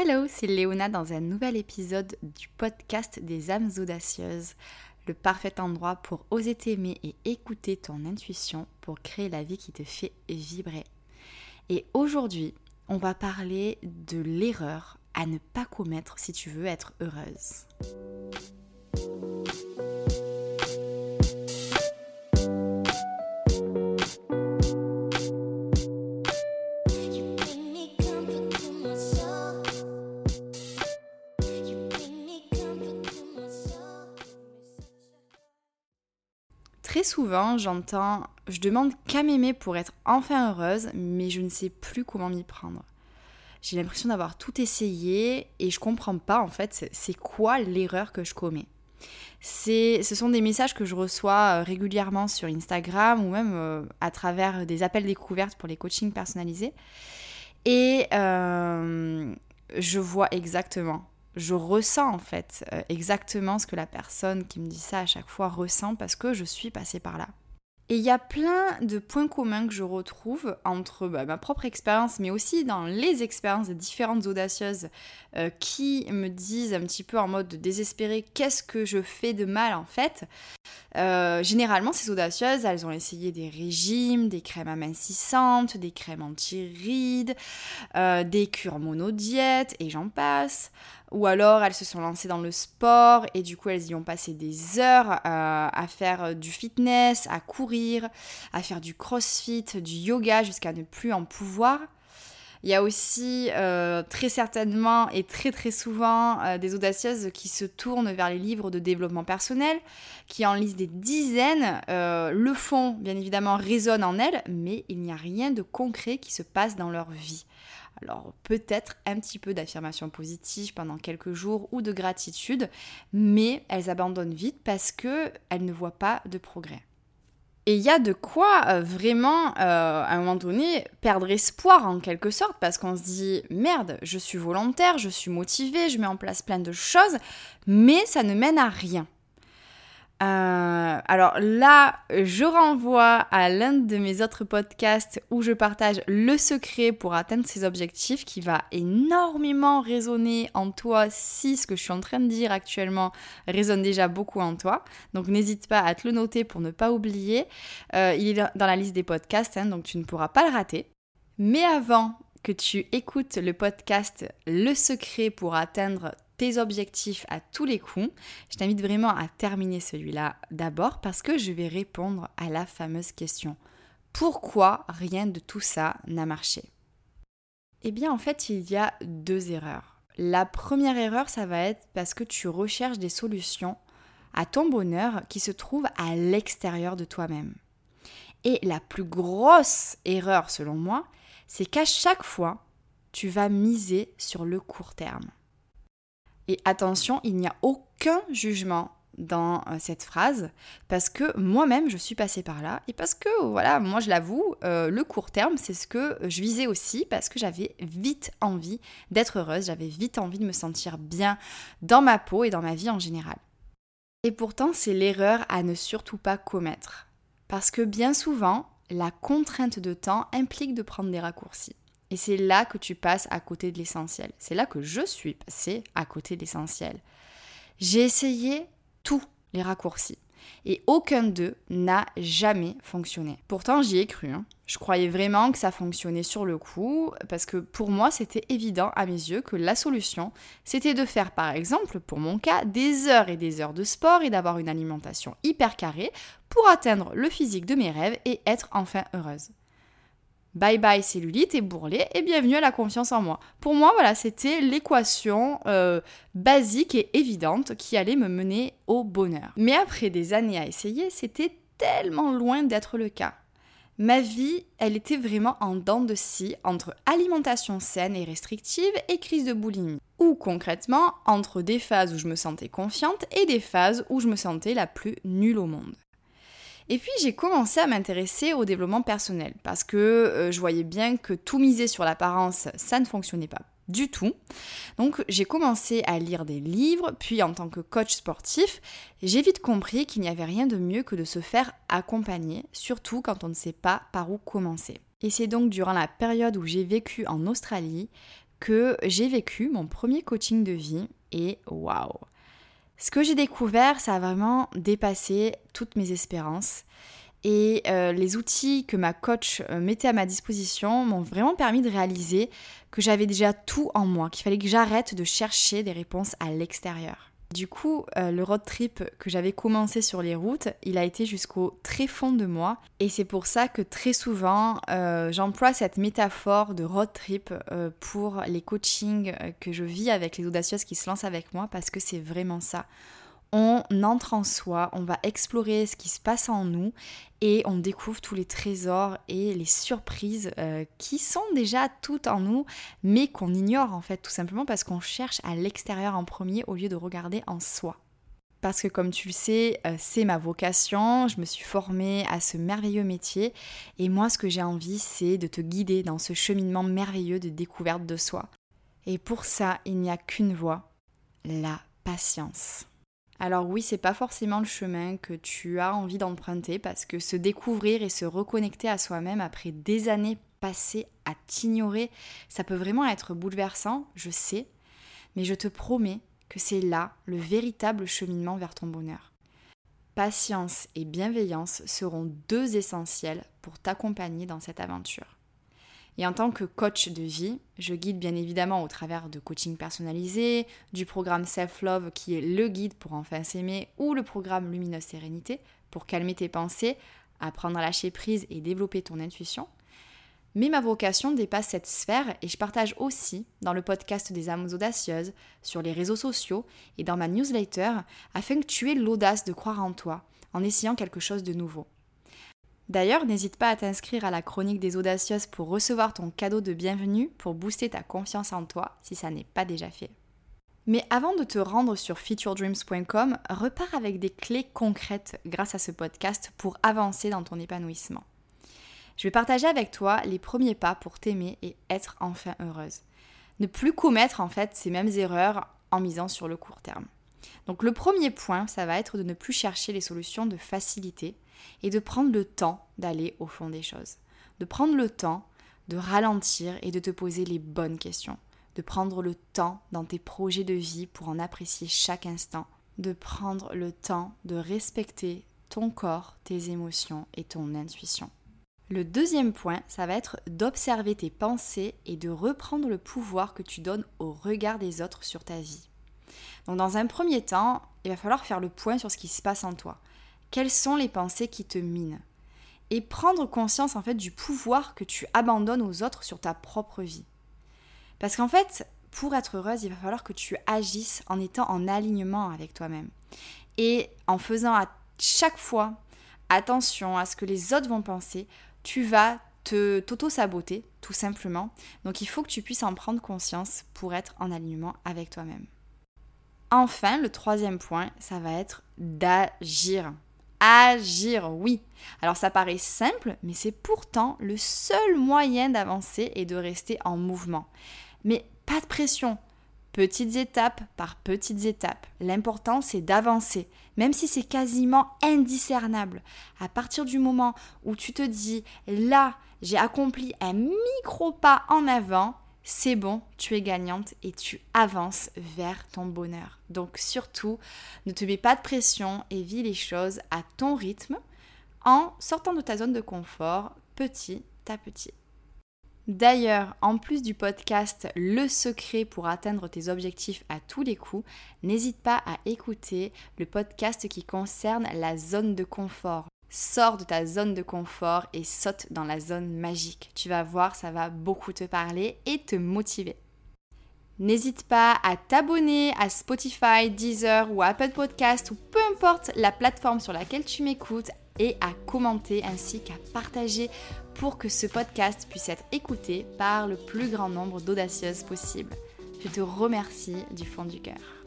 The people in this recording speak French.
Hello, c'est Léona dans un nouvel épisode du podcast des âmes audacieuses, le parfait endroit pour oser t'aimer et écouter ton intuition pour créer la vie qui te fait vibrer. Et aujourd'hui, on va parler de l'erreur à ne pas commettre si tu veux être heureuse. Très souvent, j'entends Je demande qu'à m'aimer pour être enfin heureuse, mais je ne sais plus comment m'y prendre. J'ai l'impression d'avoir tout essayé et je comprends pas en fait c'est quoi l'erreur que je commets. Ce sont des messages que je reçois euh, régulièrement sur Instagram ou même euh, à travers des appels découvertes pour les coachings personnalisés. Et euh, je vois exactement je ressens en fait euh, exactement ce que la personne qui me dit ça à chaque fois ressent parce que je suis passée par là. Et il y a plein de points communs que je retrouve entre bah, ma propre expérience, mais aussi dans les expériences des différentes audacieuses euh, qui me disent un petit peu en mode désespéré qu'est-ce que je fais de mal en fait? Euh, généralement, ces audacieuses, elles ont essayé des régimes, des crèmes amincissantes, des crèmes anti-rides, des cures monodiètes et j'en passe ou alors elles se sont lancées dans le sport et du coup elles y ont passé des heures euh, à faire du fitness, à courir, à faire du crossfit, du yoga jusqu'à ne plus en pouvoir. Il y a aussi euh, très certainement et très très souvent euh, des audacieuses qui se tournent vers les livres de développement personnel, qui en lisent des dizaines. le fond, bien évidemment, résonne en elles, mais il n'y a rien de concret qui se passe dans leur vie. Alors peut-être un petit peu d'affirmation positive pendant quelques jours ou de gratitude, mais elles abandonnent vite parce qu'elles ne voient pas de progrès. Et il y a de quoi euh, vraiment, euh, à un moment donné, perdre espoir en quelque sorte, parce qu'on se dit, merde, je suis volontaire, je suis motivée, je mets en place plein de choses, mais ça ne mène à rien. Euh, alors là, je renvoie à l'un de mes autres podcasts où je partage le secret pour atteindre ses objectifs qui va énormément résonner en toi si ce que je suis en train de dire actuellement résonne déjà beaucoup en toi. Donc n'hésite pas à te le noter pour ne pas oublier. Euh, il est dans la liste des podcasts, hein, donc tu ne pourras pas le rater. Mais avant que tu écoutes le podcast Le secret pour atteindre tes objectifs à tous les coups, je t'invite vraiment à terminer celui-là d'abord parce que je vais répondre à la fameuse question. Pourquoi rien de tout ça n'a marché? Eh bien en fait il y a deux erreurs. La première erreur ça va être parce que tu recherches des solutions à ton bonheur qui se trouvent à l'extérieur de toi-même. Et la plus grosse erreur selon moi, c'est qu'à chaque fois, tu vas miser sur le court terme. Et attention, il n'y a aucun jugement dans euh, cette phrase parce que moi-même je suis passée par là et parce que voilà moi je l'avoue euh, le court terme c'est ce que je visais aussi parce que j'avais vite envie d'être heureuse j'avais vite envie de me sentir bien dans ma peau et dans ma vie en général. Et pourtant c'est l'erreur à ne surtout pas commettre. Parce que bien souvent la contrainte de temps implique de prendre des raccourcis et c'est là que tu passes à côté de l'essentiel. C'est là que je suis passée à côté de l'essentiel. J'ai essayé tous les raccourcis et aucun d'eux n'a jamais fonctionné. Pourtant, j'y ai cru. Hein. Je croyais vraiment que ça fonctionnait sur le coup, parce que pour moi, c'était évident à mes yeux que la solution, c'était de faire, par exemple, pour mon cas, des heures et des heures de sport et d'avoir une alimentation hyper carrée pour atteindre le physique de mes rêves et être enfin heureuse. Bye bye cellulite et bourrelet et bienvenue à la confiance en moi. Pour moi, voilà, c'était l'équation euh, basique et évidente qui allait me mener au bonheur. Mais après des années à essayer, c'était tellement loin d'être le cas. Ma vie, elle était vraiment en dents de scie entre alimentation saine et restrictive et crise de boulimie. Ou concrètement, entre des phases où je me sentais confiante et des phases où je me sentais la plus nulle au monde. Et puis j'ai commencé à m'intéresser au développement personnel parce que euh, je voyais bien que tout miser sur l'apparence, ça ne fonctionnait pas du tout. Donc j'ai commencé à lire des livres, puis en tant que coach sportif, j'ai vite compris qu'il n'y avait rien de mieux que de se faire accompagner, surtout quand on ne sait pas par où commencer. Et c'est donc durant la période où j'ai vécu en Australie que j'ai vécu mon premier coaching de vie et waouh Ce que j'ai découvert, ça a vraiment dépassé toutes mes espérances. Et euh, les outils que ma coach euh, mettait à ma disposition m'ont vraiment permis de réaliser que j'avais déjà tout en moi, qu'il fallait que j'arrête de chercher des réponses à l'extérieur. Du coup, euh, le road trip que j'avais commencé sur les routes, il a été jusqu'au très fond de moi. Et c'est pour ça que très souvent, j'emploie cette métaphore de road trip pour les coachings que je vis avec les audacieuses qui se lancent avec moi, parce que c'est vraiment ça on entre en soi, on va explorer ce qui se passe en nous et on découvre tous les trésors et les surprises euh, qui sont déjà toutes en nous, mais qu'on ignore en fait tout simplement parce qu'on cherche à l'extérieur en premier au lieu de regarder en soi. Parce que comme tu le sais, euh, c'est ma vocation, je me suis formée à ce merveilleux métier et moi ce que j'ai envie c'est de te guider dans ce cheminement merveilleux de découverte de soi. Et pour ça, il n'y a qu'une voie, la patience. Alors oui, c'est pas forcément le chemin que tu as envie d'emprunter parce que se découvrir et se reconnecter à soi-même après des années passées à t'ignorer, ça peut vraiment être bouleversant, je sais, mais je te promets que c'est là le véritable cheminement vers ton bonheur. Patience et bienveillance seront deux essentiels pour t'accompagner dans cette aventure. Et en tant que coach de vie, je guide bien évidemment au travers de coaching personnalisé, du programme Self Love qui est le guide pour enfin s'aimer ou le programme Lumineuse Sérénité pour calmer tes pensées, apprendre à lâcher prise et développer ton intuition. Mais ma vocation dépasse cette sphère et je partage aussi dans le podcast des âmes audacieuses, sur les réseaux sociaux et dans ma newsletter afin que tu aies l'audace de croire en toi en essayant quelque chose de nouveau. D'ailleurs, n'hésite pas à t'inscrire à la chronique des audacieuses pour recevoir ton cadeau de bienvenue pour booster ta confiance en toi si ça n'est pas déjà fait. Mais avant de te rendre sur featuredreams.com, repars avec des clés concrètes grâce à ce podcast pour avancer dans ton épanouissement. Je vais partager avec toi les premiers pas pour t'aimer et être enfin heureuse. Ne plus commettre en fait ces mêmes erreurs en misant sur le court terme. Donc le premier point, ça va être de ne plus chercher les solutions de facilité, et de prendre le temps d'aller au fond des choses. De prendre le temps de ralentir et de te poser les bonnes questions. De prendre le temps dans tes projets de vie pour en apprécier chaque instant. De prendre le temps de respecter ton corps, tes émotions et ton intuition. Le deuxième point, ça va être d'observer tes pensées et de reprendre le pouvoir que tu donnes au regard des autres sur ta vie. Donc dans un premier temps, il va falloir faire le point sur ce qui se passe en toi quelles sont les pensées qui te minent et prendre conscience en fait du pouvoir que tu abandonnes aux autres sur ta propre vie. Parce qu'en fait, pour être heureuse, il va falloir que tu agisses en étant en alignement avec toi-même et en faisant à chaque fois attention à ce que les autres vont penser, tu vas te t'auto-saboter tout simplement. Donc il faut que tu puisses en prendre conscience pour être en alignement avec toi-même. Enfin, le troisième point, ça va être d'agir agir, oui. Alors ça paraît simple, mais c'est pourtant le seul moyen d'avancer et de rester en mouvement. Mais pas de pression. Petites étapes par petites étapes. L'important c'est d'avancer, même si c'est quasiment indiscernable. À partir du moment où tu te dis, là, j'ai accompli un micro pas en avant, c'est bon, tu es gagnante et tu avances vers ton bonheur. Donc surtout, ne te mets pas de pression et vis les choses à ton rythme en sortant de ta zone de confort petit à petit. D'ailleurs, en plus du podcast Le secret pour atteindre tes objectifs à tous les coups, n'hésite pas à écouter le podcast qui concerne la zone de confort. Sors de ta zone de confort et saute dans la zone magique. Tu vas voir, ça va beaucoup te parler et te motiver. N'hésite pas à t'abonner à Spotify, Deezer ou Apple Podcast ou peu importe la plateforme sur laquelle tu m'écoutes et à commenter ainsi qu'à partager pour que ce podcast puisse être écouté par le plus grand nombre d'audacieuses possible. Je te remercie du fond du cœur.